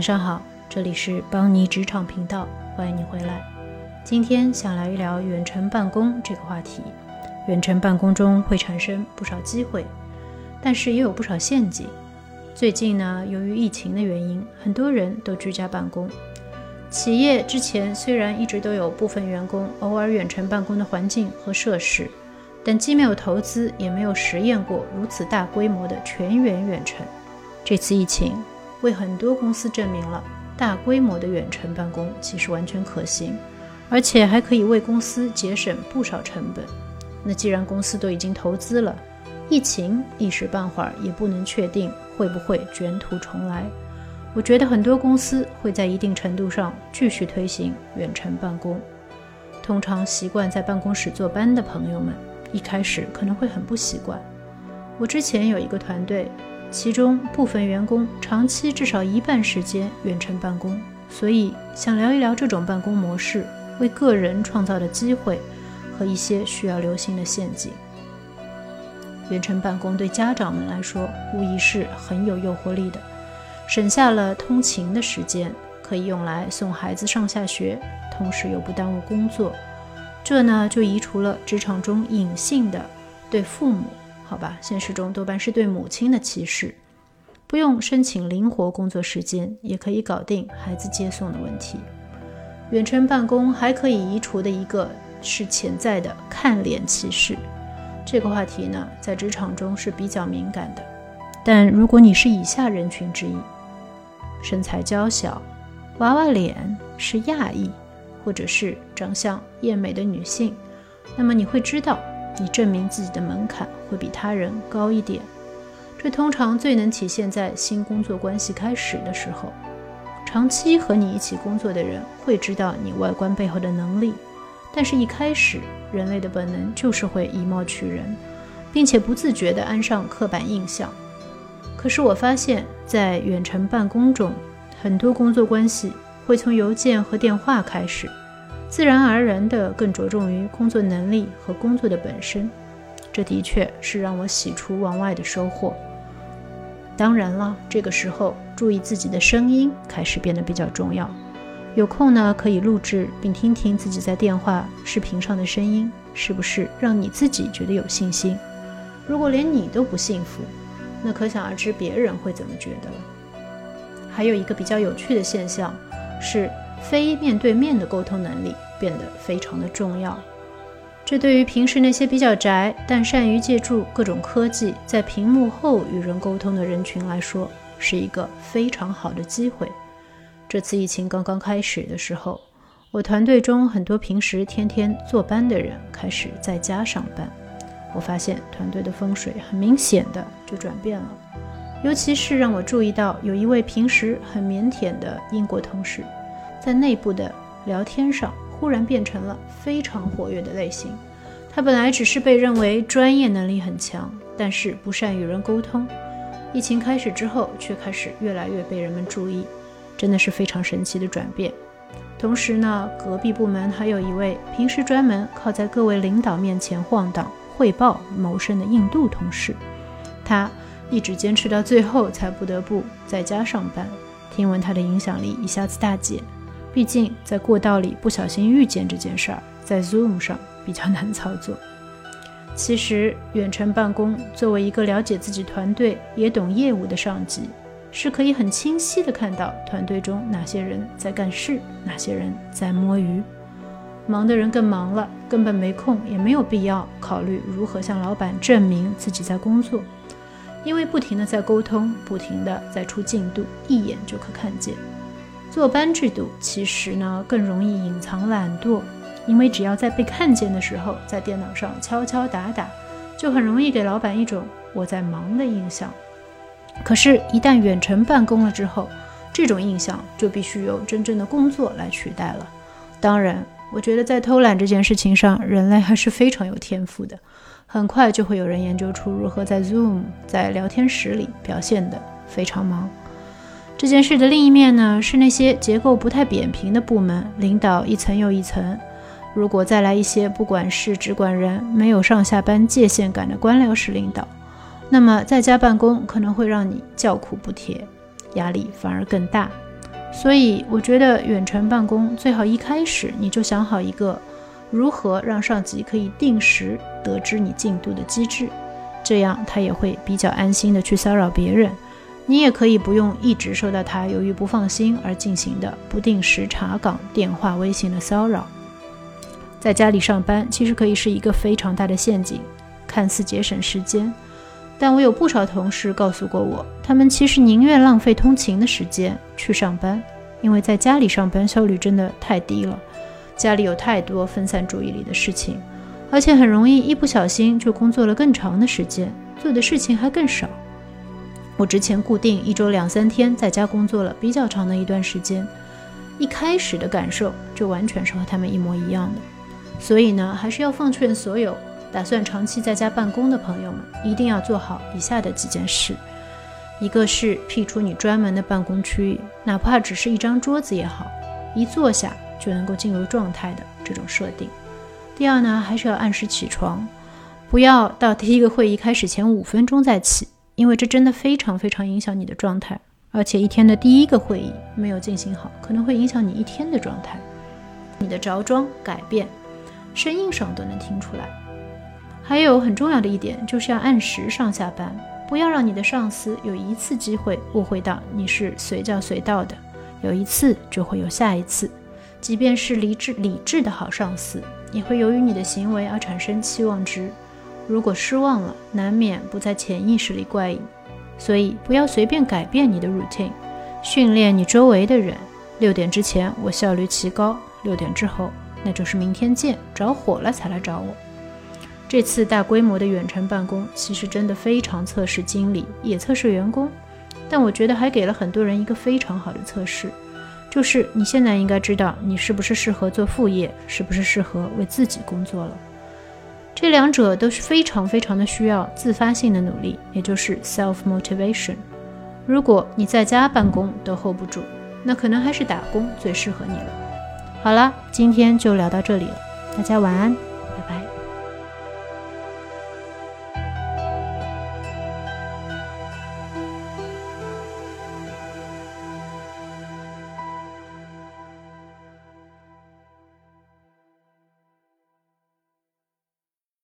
晚上好，这里是邦尼职场频道，欢迎你回来。今天想聊一聊远程办公这个话题。远程办公中会产生不少机会，但是也有不少陷阱。最近呢，由于疫情的原因，很多人都居家办公。企业之前虽然一直都有部分员工偶尔远程办公的环境和设施，但既没有投资，也没有实验过如此大规模的全员远程。这次疫情为很多公司证明了大规模的远程办公其实完全可行，而且还可以为公司节省不少成本。那既然公司都已经投资了，疫情一时半会儿也不能确定会不会卷土重来。我觉得很多公司会在一定程度上继续推行远程办公。通常习惯在办公室坐班的朋友们，一开始可能会很不习惯。我之前有一个团队，其中部分员工长期至少一半时间远程办公，所以想聊一聊这种办公模式为个人创造的机会和一些需要留心的陷阱。远程办公对家长们来说，无疑是很有诱惑力的。省下了通勤的时间，可以用来送孩子上下学，同时又不耽误工作。这呢，就移除了职场中隐性的对父母，好吧，现实中多半是对母亲的歧视。不用申请灵活工作时间，也可以搞定孩子接送的问题。远程办公还可以移除的一个是潜在的看脸歧视。这个话题呢，在职场中是比较敏感的。但如果你是以下人群之一，身材娇小、娃娃脸是亚裔，或者是长相艳美的女性，那么你会知道，你证明自己的门槛会比他人高一点。这通常最能体现在新工作关系开始的时候。长期和你一起工作的人会知道你外观背后的能力，但是一开始人类的本能就是会以貌取人，并且不自觉地安上刻板印象。可是我发现，在远程办公中，很多工作关系会从邮件和电话开始，自然而然地更着重于工作能力和工作的本身。这的确是让我喜出望外的收获。当然了，这个时候注意自己的声音开始变得比较重要。有空呢，可以录制并听听自己在电话、视频上的声音，是不是让你自己觉得有信心？如果连你都不幸福，那可想而知，别人会怎么觉得了。还有一个比较有趣的现象，是非面对面的沟通能力变得非常的重要。这对于平时那些比较宅但善于借助各种科技在屏幕后与人沟通的人群来说，是一个非常好的机会。这次疫情刚刚开始的时候，我团队中很多平时天天坐班的人开始在家上班。我发现团队的风水很明显的就转变了，尤其是让我注意到有一位平时很腼腆的英国同事，在内部的聊天上忽然变成了非常活跃的类型。他本来只是被认为专业能力很强，但是不善与人沟通。疫情开始之后，却开始越来越被人们注意，真的是非常神奇的转变。同时呢，隔壁部门还有一位平时专门靠在各位领导面前晃荡。汇报谋生的印度同事，他一直坚持到最后，才不得不在家上班。听闻他的影响力一下子大减，毕竟在过道里不小心遇见这件事儿，在 Zoom 上比较难操作。其实，远程办公作为一个了解自己团队也懂业务的上级，是可以很清晰的看到团队中哪些人在干事，哪些人在摸鱼。忙的人更忙了，根本没空，也没有必要考虑如何向老板证明自己在工作，因为不停的在沟通，不停的在出进度，一眼就可看见。坐班制度其实呢更容易隐藏懒惰，因为只要在被看见的时候，在电脑上敲敲打打，就很容易给老板一种我在忙的印象。可是，一旦远程办公了之后，这种印象就必须由真正的工作来取代了。当然。我觉得在偷懒这件事情上，人类还是非常有天赋的。很快就会有人研究出如何在 Zoom 在聊天室里表现得非常忙。这件事的另一面呢，是那些结构不太扁平的部门，领导一层又一层。如果再来一些不管事、只管人、没有上下班界限感的官僚式领导，那么在家办公可能会让你叫苦不迭，压力反而更大。所以我觉得远程办公最好一开始你就想好一个如何让上级可以定时得知你进度的机制，这样他也会比较安心的去骚扰别人。你也可以不用一直受到他由于不放心而进行的不定时查岗、电话、微信的骚扰。在家里上班其实可以是一个非常大的陷阱，看似节省时间。但我有不少同事告诉过我，他们其实宁愿浪费通勤的时间去上班，因为在家里上班效率真的太低了。家里有太多分散注意力的事情，而且很容易一不小心就工作了更长的时间，做的事情还更少。我之前固定一周两三天在家工作了比较长的一段时间，一开始的感受就完全是和他们一模一样的。所以呢，还是要奉劝所有。打算长期在家办公的朋友们，一定要做好以下的几件事：一个是辟出你专门的办公区域，哪怕只是一张桌子也好，一坐下就能够进入状态的这种设定；第二呢，还是要按时起床，不要到第一个会议开始前五分钟再起，因为这真的非常非常影响你的状态，而且一天的第一个会议没有进行好，可能会影响你一天的状态。你的着装改变，声音上都能听出来。还有很重要的一点，就是要按时上下班，不要让你的上司有一次机会误会到你是随叫随到的，有一次就会有下一次。即便是理智理智的好上司，也会由于你的行为而产生期望值。如果失望了，难免不在潜意识里怪你。所以不要随便改变你的 routine，训练你周围的人。六点之前我效率奇高，六点之后那就是明天见，着火了才来找我。这次大规模的远程办公，其实真的非常测试经理，也测试员工。但我觉得还给了很多人一个非常好的测试，就是你现在应该知道你是不是适合做副业，是不是适合为自己工作了。这两者都是非常非常的需要自发性的努力，也就是 self motivation。如果你在家办公都 hold 不住，那可能还是打工最适合你了。好了，今天就聊到这里了，大家晚安。